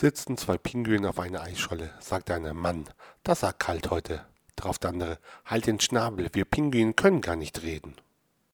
Sitzen zwei Pinguine auf einer Eisscholle, sagt einer Mann, das war kalt heute. Drauf der andere, halt den Schnabel, wir Pinguine können gar nicht reden.